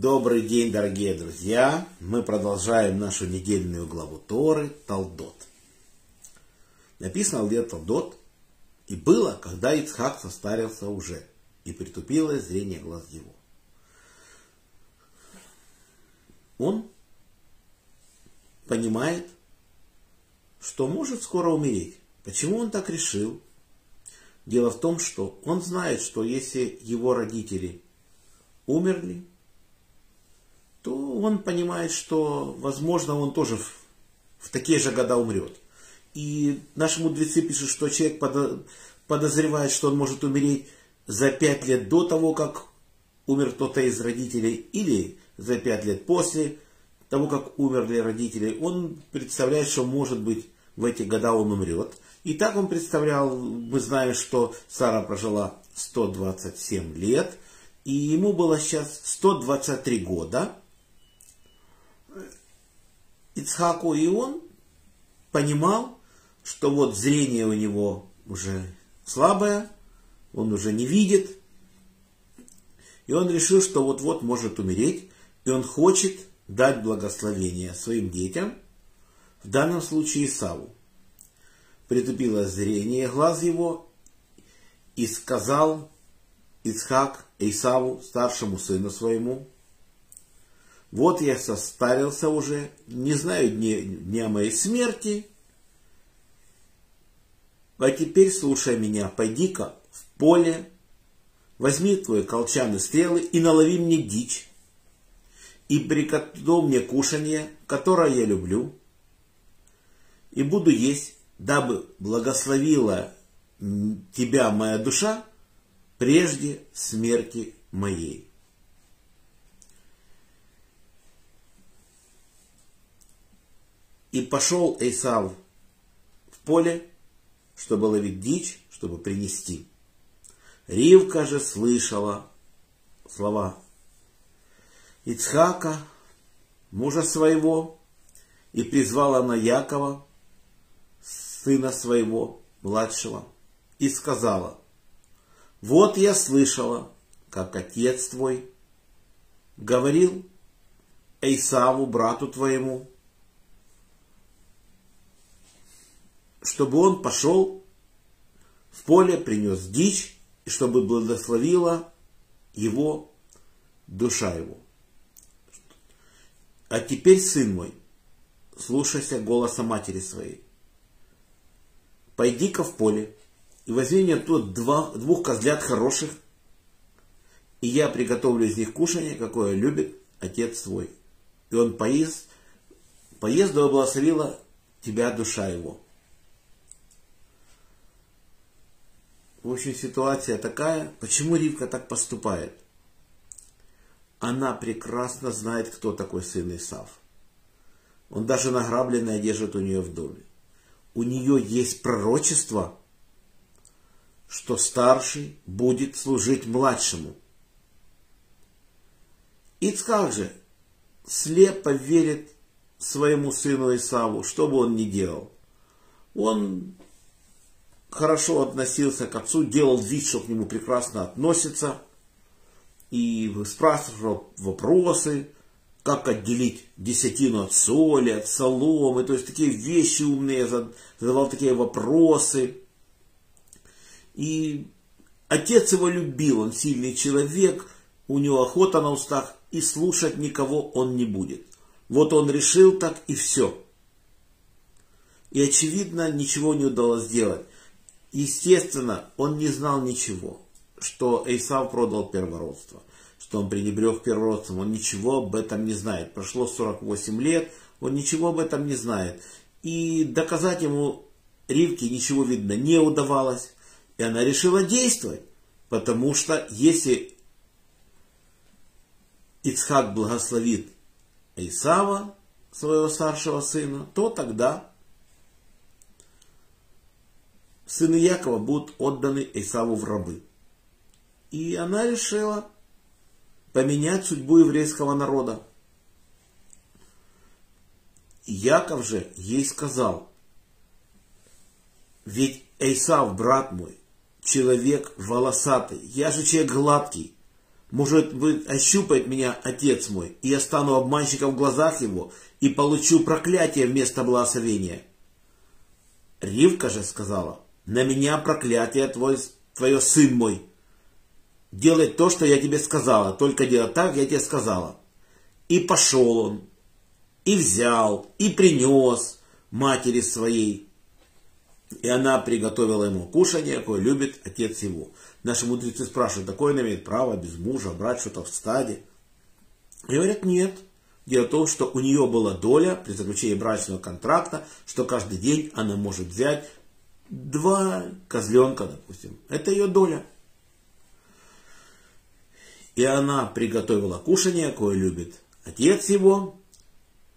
Добрый день, дорогие друзья! Мы продолжаем нашу недельную главу Торы Талдот. Написано где Талдот, и было, когда Ицхак состарился уже, и притупило зрение глаз его. Он понимает, что может скоро умереть. Почему он так решил? Дело в том, что он знает, что если его родители умерли, то он понимает, что, возможно, он тоже в, в такие же года умрет. И наши мудрецы пишут, что человек подозревает, что он может умереть за пять лет до того, как умер кто-то из родителей, или за пять лет после того, как умерли родители. Он представляет, что, может быть, в эти года он умрет. И так он представлял, мы знаем, что Сара прожила 127 лет, и ему было сейчас 123 года. Ицхаку и он понимал, что вот зрение у него уже слабое, он уже не видит, и он решил, что вот-вот может умереть, и он хочет дать благословение своим детям, в данном случае Исаву. Притупило зрение глаз его, и сказал Ицхак Исаву, старшему сыну своему, вот я состарился уже, не знаю дня, дня моей смерти. А теперь слушай меня, пойди-ка в поле, возьми твои колчаны стрелы и налови мне дичь. И приготовь мне кушанье, которое я люблю, и буду есть, дабы благословила тебя моя душа прежде смерти моей. И пошел Эйсав в поле, чтобы ловить дичь, чтобы принести. Ривка же слышала слова Ицхака, мужа своего, и призвала она Якова, сына своего, младшего, и сказала, вот я слышала, как отец твой говорил Эйсаву, брату твоему, чтобы он пошел в поле, принес дичь, и чтобы благословила его душа его. А теперь, сын мой, слушайся голоса матери своей. Пойди-ка в поле и возьми мне тут два, двух козлят хороших, и я приготовлю из них кушание, какое любит отец свой. И он поест, да благословила тебя душа его. В общем, ситуация такая. Почему Ривка так поступает? Она прекрасно знает, кто такой сын Исав. Он даже награбленное держит у нее в доме. У нее есть пророчество, что старший будет служить младшему. Ицхак же слепо верит своему сыну Исаву, что бы он ни делал. Он хорошо относился к отцу, делал вид, что к нему прекрасно относится, и спрашивал вопросы, как отделить десятину от соли, от соломы, то есть такие вещи умные, задавал такие вопросы. И отец его любил, он сильный человек, у него охота на устах, и слушать никого он не будет. Вот он решил так и все. И очевидно, ничего не удалось сделать. Естественно, он не знал ничего, что Эйсав продал первородство, что он пренебрег первородством, он ничего об этом не знает. Прошло 48 лет, он ничего об этом не знает. И доказать ему Ривке ничего, видно, не удавалось. И она решила действовать, потому что если Ицхак благословит Исава, своего старшего сына, то тогда сыны Якова будут отданы Исаву в рабы. И она решила поменять судьбу еврейского народа. Яков же ей сказал, ведь Эйсав, брат мой, человек волосатый, я же человек гладкий, Может быть, ощупает меня отец мой, и я стану обманщиком в глазах его, и получу проклятие вместо благословения. Ривка же сказала, на меня проклятие твой, твое сын мой. Делай то, что я тебе сказала, только делай так, я тебе сказала. И пошел он, и взял, и принес матери своей. И она приготовила ему кушание, какое любит отец его. Наши мудрецы спрашивают, такое он имеет право без мужа брать что-то в стаде? И говорят, нет. Дело в том, что у нее была доля при заключении брачного контракта, что каждый день она может взять два козленка, допустим. Это ее доля. И она приготовила кушание, кое любит отец его.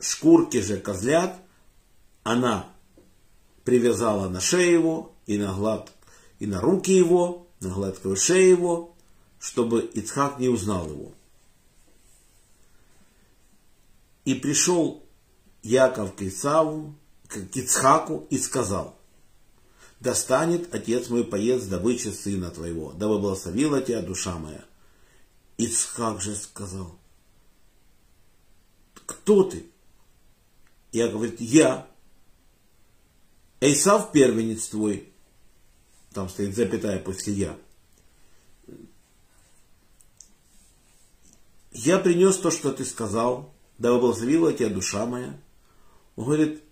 Шкурки же козлят она привязала на шею его и на, глад, и на руки его, на гладкую шею его, чтобы Ицхак не узнал его. И пришел Яков к Исаву, к Ицхаку и сказал, «Достанет отец мой поест добычи сына твоего, дабы благословила тебя душа моя». Ицхак же сказал, «Кто ты?» Я говорит, «Я». Эйсав первенец твой. Там стоит запятая после я. Я принес то, что ты сказал, да благословила тебя душа моя. Он говорит,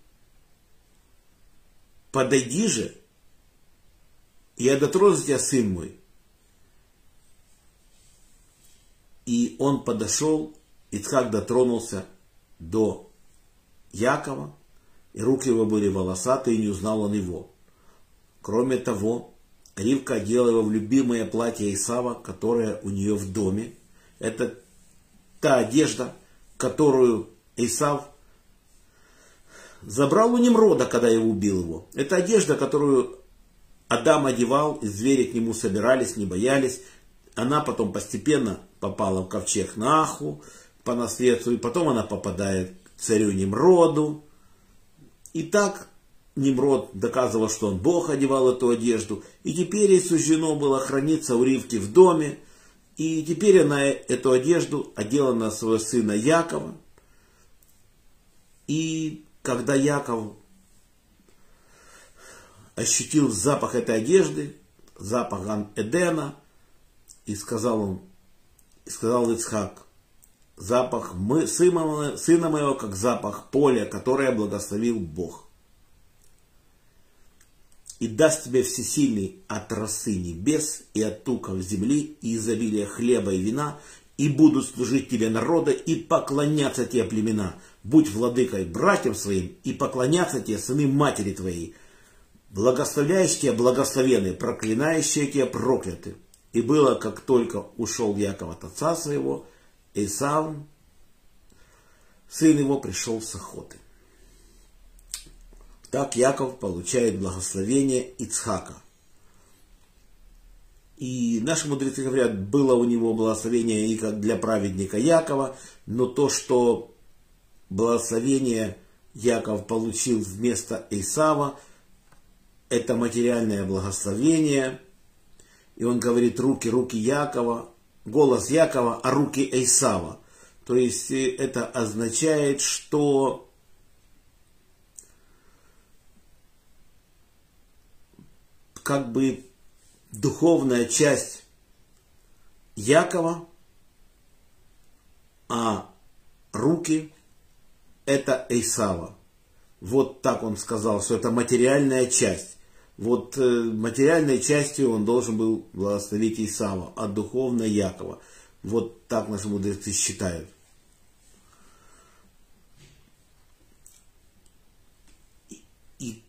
подойди же, я дотронулся тебя, сын мой. И он подошел, Ицхак дотронулся до Якова, и руки его были волосатые, и не узнал он его. Кроме того, Ривка одела его в любимое платье Исава, которое у нее в доме. Это та одежда, которую Исав забрал у Немрода, когда я убил его. Это одежда, которую Адам одевал, и звери к нему собирались, не боялись. Она потом постепенно попала в ковчег Наху по наследству, и потом она попадает к царю Немроду. И так Немрод доказывал, что он Бог одевал эту одежду. И теперь ей суждено было храниться у Ривки в доме. И теперь она эту одежду одела на своего сына Якова. И когда Яков ощутил запах этой одежды, запах Эдена, и сказал он, и сказал Ицхак, запах мы, сына, сына моего, как запах поля, которое благословил Бог. И даст тебе всесильный от росы небес и от туков земли и изобилия хлеба и вина, и будут служить тебе народы и поклоняться тебе племена. Будь владыкой братьям своим и поклоняться тебе сыны матери твоей. Благословляющие благословенные, проклинающие тебя прокляты. И было, как только ушел Яков от отца своего, Исав, сын его, пришел с охоты. Так Яков получает благословение Ицхака. И наши мудрецы говорят, было у него благословение и как для праведника Якова, но то, что благословение Яков получил вместо Исава, это материальное благословение. И он говорит, руки, руки Якова, голос Якова, а руки Эйсава. То есть э, это означает, что как бы духовная часть Якова, а руки это Эйсава. Вот так он сказал, что это материальная часть. Вот э, материальной частью он должен был благословить Исава, а духовно Якова. Вот так наши мудрецы считают. И, и,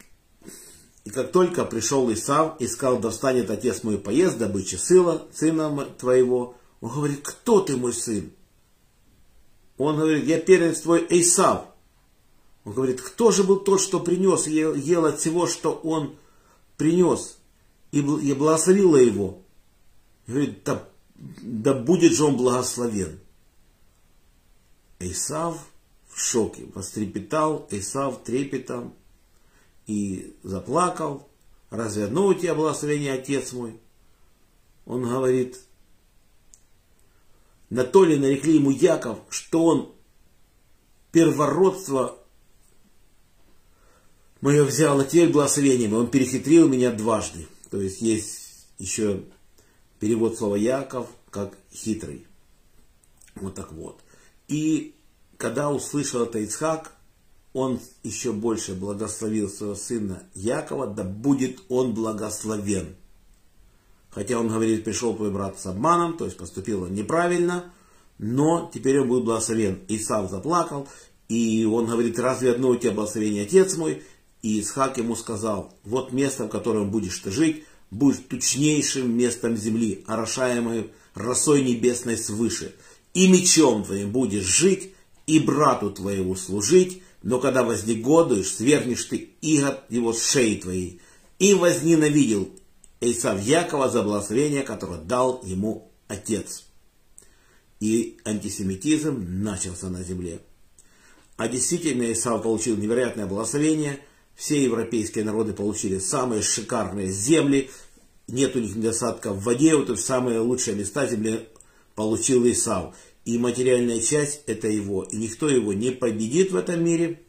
и как только пришел Исав и сказал, да встанет отец мой поезд, добычи сына, сына твоего, он говорит, кто ты мой сын? Он говорит, я первенец твой Исав. Он говорит, кто же был тот, что принес, ел, ел от всего, что он принес и, благословила его. И говорит, да, да будет же он благословен. Исав в шоке, вострепетал, Исав трепетом и заплакал. Разве одно у тебя благословение, отец мой? Он говорит, На то ли нарекли ему Яков, что он первородство мое взял, а теперь благословением. Он перехитрил меня дважды. То есть есть еще перевод слова Яков как хитрый. Вот так вот. И когда услышал это Ицхак, он еще больше благословил своего сына Якова, да будет он благословен. Хотя он говорит, пришел твой брат с обманом, то есть поступил он неправильно, но теперь он будет благословен. Исав заплакал, и он говорит, разве одно у тебя благословение, отец мой? И Исхак ему сказал, вот место, в котором будешь ты жить, будет тучнейшим местом земли, орошаемой росой небесной свыше. И мечом твоим будешь жить, и брату твоему служить, но когда вознегодуешь, свергнешь ты игот его шеи твоей. И возненавидел Исав Якова за благословение, которое дал ему отец. И антисемитизм начался на земле. А действительно Исав получил невероятное благословение. Все европейские народы получили самые шикарные земли. Нет у них недостатка в воде. Вот самые лучшие места земли получил Исав. И материальная часть это его. И никто его не победит в этом мире.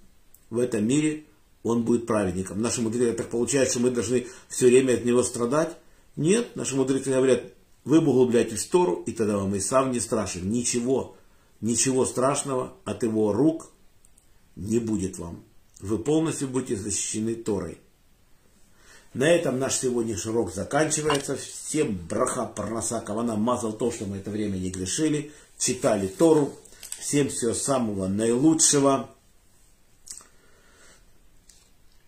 В этом мире он будет праведником. Наши мудрецы так получается, что мы должны все время от него страдать. Нет, наши мудрецы говорят, вы углубляйтесь в Тору, и тогда вам и сам не страшен. Ничего, ничего страшного от его рук не будет вам. Вы полностью будете защищены Торой. На этом наш сегодняшний урок заканчивается. Всем браха, парноса, кавана, мазал то, что мы это время не грешили, читали Тору. Всем всего самого наилучшего.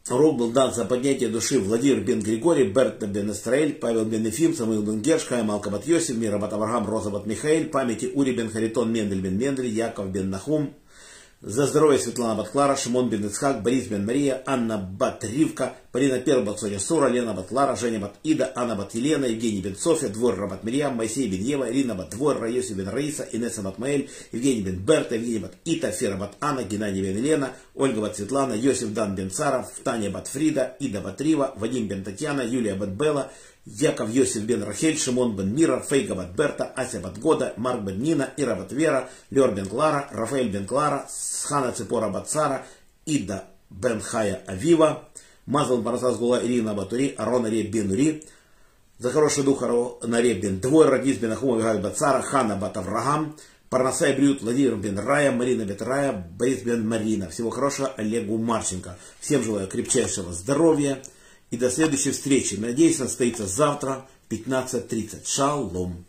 Урок был дан за поднятие души Владимир бен Григорий, Берта бен Исраэль, Павел бен Ефим, Самуил бен Герш, Хайм Алкабат Йосиф, Мирабат Авраам, Розабат Михаил, памяти Ури бен Харитон, Мендель бен Мендель, Яков бен Нахум, за здоровье Светлана Батклара, Шимон Бен Ицхак, Борис Бен Мария, Анна Бат Ривка, Полина Пербат, Соня Сура, Лена Бат Лара, Женя Бат Ида, Анна Бат Елена, Евгений Бен София, Двор Рабат Мирьям, Моисей Бен Ева, Ирина Бат Двор, Раиси Бен Раиса, Инесса Бат Маэль, Евгений Бен Берта, Евгений Бат Ита, Фера Бат Анна, Геннадий Бен Елена, Ольга Бат Светлана, Йосиф Дан Бен Царов, Таня Бат Фрида, Ида Бат Рива, Вадим Бен Татьяна, Юлия Бат Белла, Яков Йосиф бен Рахель, Шимон бен Мира, Фейга бат Берта, Ася бат Года, Марк бен Нина, Ира бат Вера, Лер бен Клара, Рафаэль бен Клара, Схана Цепора бат Сара, Ида бен Хая Авива, Мазал Барасас Гула Ирина Батури, Арон Аре бен Ури, за хороший дух Наре бен Двой, Радис бен Ахума Вигай бат Сара, Хана бат Авраам, Парнасай Брют, Владимир бен Рая, Марина бен Рая, Борис бен Марина. Всего хорошего Олегу Марченко. Всем желаю крепчайшего здоровья и до следующей встречи. Надеюсь, она состоится завтра в 15.30. Шалом.